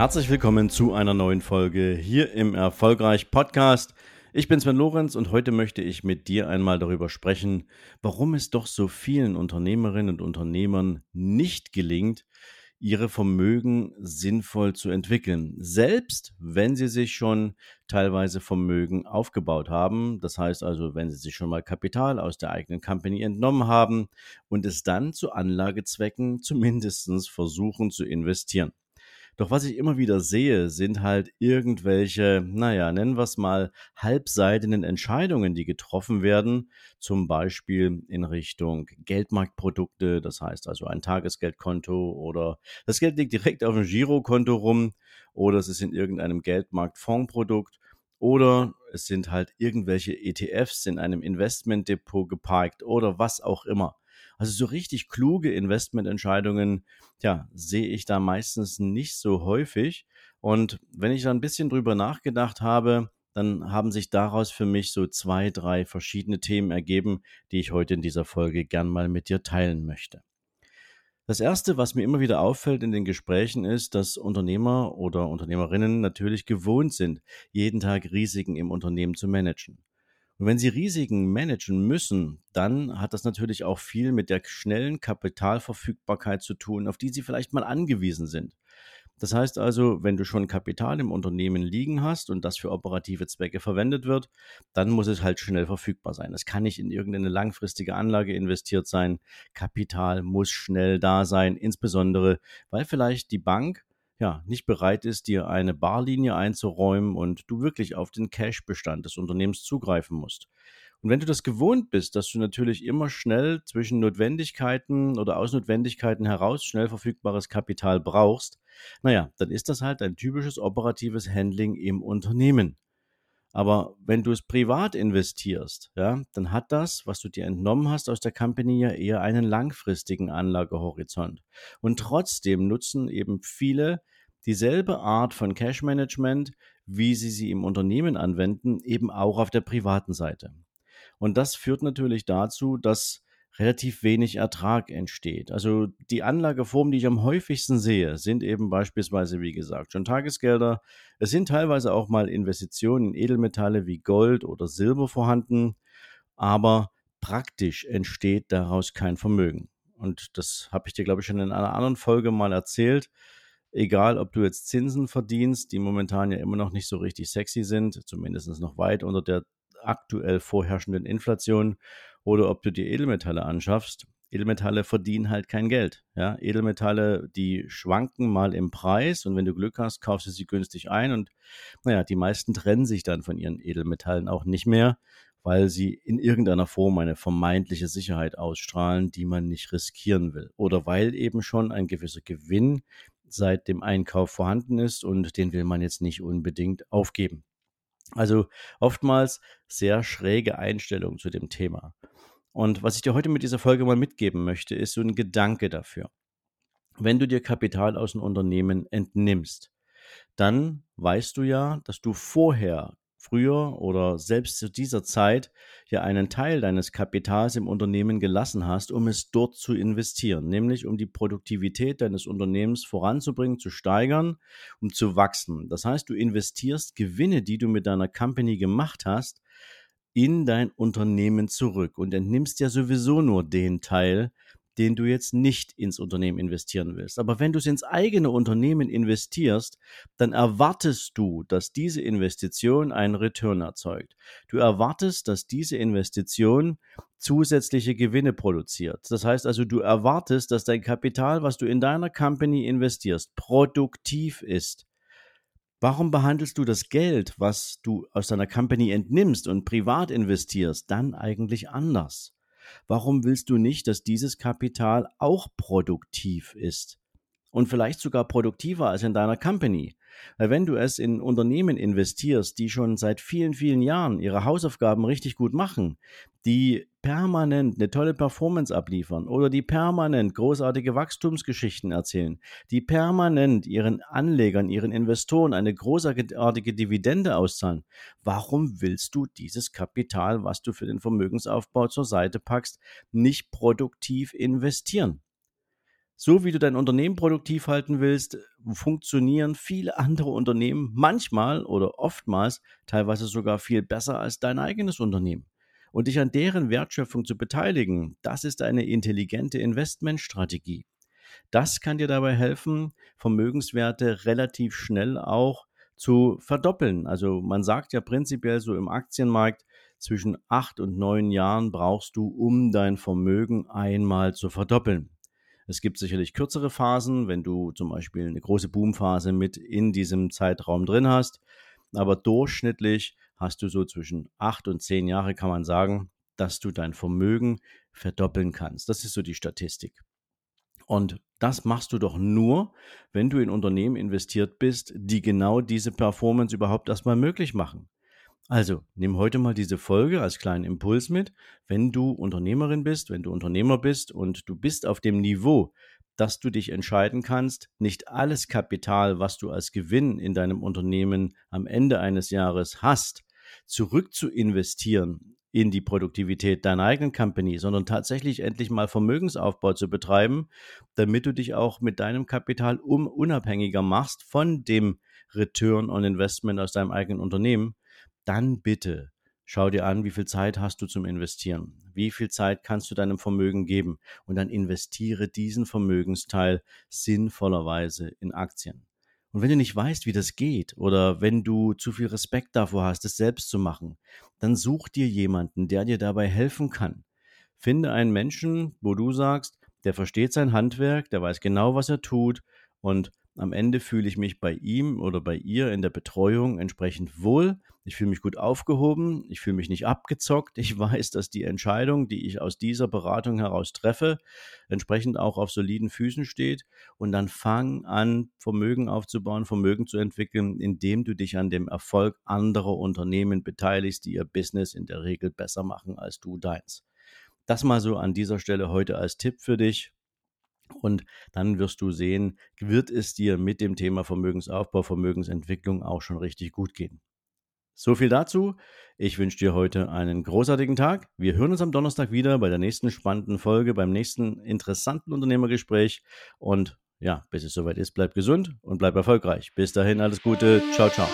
Herzlich willkommen zu einer neuen Folge hier im Erfolgreich Podcast. Ich bin Sven Lorenz und heute möchte ich mit dir einmal darüber sprechen, warum es doch so vielen Unternehmerinnen und Unternehmern nicht gelingt, ihre Vermögen sinnvoll zu entwickeln, selbst wenn sie sich schon teilweise Vermögen aufgebaut haben. Das heißt also, wenn sie sich schon mal Kapital aus der eigenen Company entnommen haben und es dann zu Anlagezwecken zumindest versuchen zu investieren. Doch was ich immer wieder sehe, sind halt irgendwelche, naja, nennen wir es mal, halbseitigen Entscheidungen, die getroffen werden, zum Beispiel in Richtung Geldmarktprodukte, das heißt also ein Tagesgeldkonto oder das Geld liegt direkt auf dem Girokonto rum oder es ist in irgendeinem Geldmarktfondsprodukt oder es sind halt irgendwelche ETFs in einem Investmentdepot geparkt oder was auch immer. Also so richtig kluge Investmententscheidungen, ja, sehe ich da meistens nicht so häufig. Und wenn ich da ein bisschen drüber nachgedacht habe, dann haben sich daraus für mich so zwei, drei verschiedene Themen ergeben, die ich heute in dieser Folge gern mal mit dir teilen möchte. Das erste, was mir immer wieder auffällt in den Gesprächen, ist, dass Unternehmer oder Unternehmerinnen natürlich gewohnt sind, jeden Tag Risiken im Unternehmen zu managen. Und wenn Sie Risiken managen müssen, dann hat das natürlich auch viel mit der schnellen Kapitalverfügbarkeit zu tun, auf die Sie vielleicht mal angewiesen sind. Das heißt also, wenn du schon Kapital im Unternehmen liegen hast und das für operative Zwecke verwendet wird, dann muss es halt schnell verfügbar sein. Es kann nicht in irgendeine langfristige Anlage investiert sein. Kapital muss schnell da sein, insbesondere weil vielleicht die Bank ja, nicht bereit ist, dir eine Barlinie einzuräumen und du wirklich auf den Cash-Bestand des Unternehmens zugreifen musst. Und wenn du das gewohnt bist, dass du natürlich immer schnell zwischen Notwendigkeiten oder aus Notwendigkeiten heraus schnell verfügbares Kapital brauchst, naja, dann ist das halt ein typisches operatives Handling im Unternehmen. Aber wenn du es privat investierst, ja, dann hat das, was du dir entnommen hast aus der Company, ja eher einen langfristigen Anlagehorizont. Und trotzdem nutzen eben viele dieselbe Art von Cash Management, wie sie sie im Unternehmen anwenden, eben auch auf der privaten Seite. Und das führt natürlich dazu, dass relativ wenig Ertrag entsteht. Also die Anlageformen, die ich am häufigsten sehe, sind eben beispielsweise, wie gesagt, schon Tagesgelder. Es sind teilweise auch mal Investitionen in Edelmetalle wie Gold oder Silber vorhanden, aber praktisch entsteht daraus kein Vermögen. Und das habe ich dir, glaube ich, schon in einer anderen Folge mal erzählt. Egal, ob du jetzt Zinsen verdienst, die momentan ja immer noch nicht so richtig sexy sind, zumindest noch weit unter der aktuell vorherrschenden Inflation, oder ob du dir Edelmetalle anschaffst. Edelmetalle verdienen halt kein Geld. Ja? Edelmetalle, die schwanken mal im Preis und wenn du Glück hast, kaufst du sie günstig ein und naja, die meisten trennen sich dann von ihren Edelmetallen auch nicht mehr, weil sie in irgendeiner Form eine vermeintliche Sicherheit ausstrahlen, die man nicht riskieren will. Oder weil eben schon ein gewisser Gewinn seit dem Einkauf vorhanden ist und den will man jetzt nicht unbedingt aufgeben. Also oftmals sehr schräge Einstellung zu dem Thema. Und was ich dir heute mit dieser Folge mal mitgeben möchte, ist so ein Gedanke dafür. Wenn du dir Kapital aus einem Unternehmen entnimmst, dann weißt du ja, dass du vorher, früher oder selbst zu dieser Zeit ja einen Teil deines Kapitals im Unternehmen gelassen hast, um es dort zu investieren, nämlich um die Produktivität deines Unternehmens voranzubringen, zu steigern, um zu wachsen. Das heißt, du investierst Gewinne, die du mit deiner Company gemacht hast, in dein Unternehmen zurück und entnimmst ja sowieso nur den Teil, den du jetzt nicht ins Unternehmen investieren willst. Aber wenn du es ins eigene Unternehmen investierst, dann erwartest du, dass diese Investition einen Return erzeugt. Du erwartest, dass diese Investition zusätzliche Gewinne produziert. Das heißt also, du erwartest, dass dein Kapital, was du in deiner Company investierst, produktiv ist. Warum behandelst du das Geld, was du aus deiner Company entnimmst und privat investierst, dann eigentlich anders? Warum willst du nicht, dass dieses Kapital auch produktiv ist? und vielleicht sogar produktiver als in deiner Company. Weil wenn du es in Unternehmen investierst, die schon seit vielen, vielen Jahren ihre Hausaufgaben richtig gut machen, die permanent eine tolle Performance abliefern oder die permanent großartige Wachstumsgeschichten erzählen, die permanent ihren Anlegern, ihren Investoren eine großartige Dividende auszahlen, warum willst du dieses Kapital, was du für den Vermögensaufbau zur Seite packst, nicht produktiv investieren? so wie du dein Unternehmen produktiv halten willst, funktionieren viele andere Unternehmen manchmal oder oftmals teilweise sogar viel besser als dein eigenes Unternehmen. Und dich an deren Wertschöpfung zu beteiligen, das ist eine intelligente Investmentstrategie. Das kann dir dabei helfen, Vermögenswerte relativ schnell auch zu verdoppeln. Also man sagt ja prinzipiell so im Aktienmarkt, zwischen acht und neun Jahren brauchst du, um dein Vermögen einmal zu verdoppeln. Es gibt sicherlich kürzere Phasen, wenn du zum Beispiel eine große Boomphase mit in diesem Zeitraum drin hast. Aber durchschnittlich hast du so zwischen acht und zehn Jahre, kann man sagen, dass du dein Vermögen verdoppeln kannst. Das ist so die Statistik. Und das machst du doch nur, wenn du in Unternehmen investiert bist, die genau diese Performance überhaupt erstmal möglich machen. Also, nimm heute mal diese Folge als kleinen Impuls mit. Wenn du Unternehmerin bist, wenn du Unternehmer bist und du bist auf dem Niveau, dass du dich entscheiden kannst, nicht alles Kapital, was du als Gewinn in deinem Unternehmen am Ende eines Jahres hast, zurück zu investieren in die Produktivität deiner eigenen Company, sondern tatsächlich endlich mal Vermögensaufbau zu betreiben, damit du dich auch mit deinem Kapital um unabhängiger machst von dem Return on Investment aus deinem eigenen Unternehmen, dann bitte schau dir an, wie viel Zeit hast du zum Investieren, wie viel Zeit kannst du deinem Vermögen geben und dann investiere diesen Vermögensteil sinnvollerweise in Aktien. Und wenn du nicht weißt, wie das geht oder wenn du zu viel Respekt davor hast, es selbst zu machen, dann such dir jemanden, der dir dabei helfen kann. Finde einen Menschen, wo du sagst, der versteht sein Handwerk, der weiß genau, was er tut und am Ende fühle ich mich bei ihm oder bei ihr in der Betreuung entsprechend wohl. Ich fühle mich gut aufgehoben. Ich fühle mich nicht abgezockt. Ich weiß, dass die Entscheidung, die ich aus dieser Beratung heraus treffe, entsprechend auch auf soliden Füßen steht. Und dann fang an, Vermögen aufzubauen, Vermögen zu entwickeln, indem du dich an dem Erfolg anderer Unternehmen beteiligst, die ihr Business in der Regel besser machen als du deins. Das mal so an dieser Stelle heute als Tipp für dich. Und dann wirst du sehen, wird es dir mit dem Thema Vermögensaufbau, Vermögensentwicklung auch schon richtig gut gehen. So viel dazu. Ich wünsche dir heute einen großartigen Tag. Wir hören uns am Donnerstag wieder bei der nächsten spannenden Folge, beim nächsten interessanten Unternehmergespräch. Und ja, bis es soweit ist, bleib gesund und bleib erfolgreich. Bis dahin alles Gute. Ciao, ciao.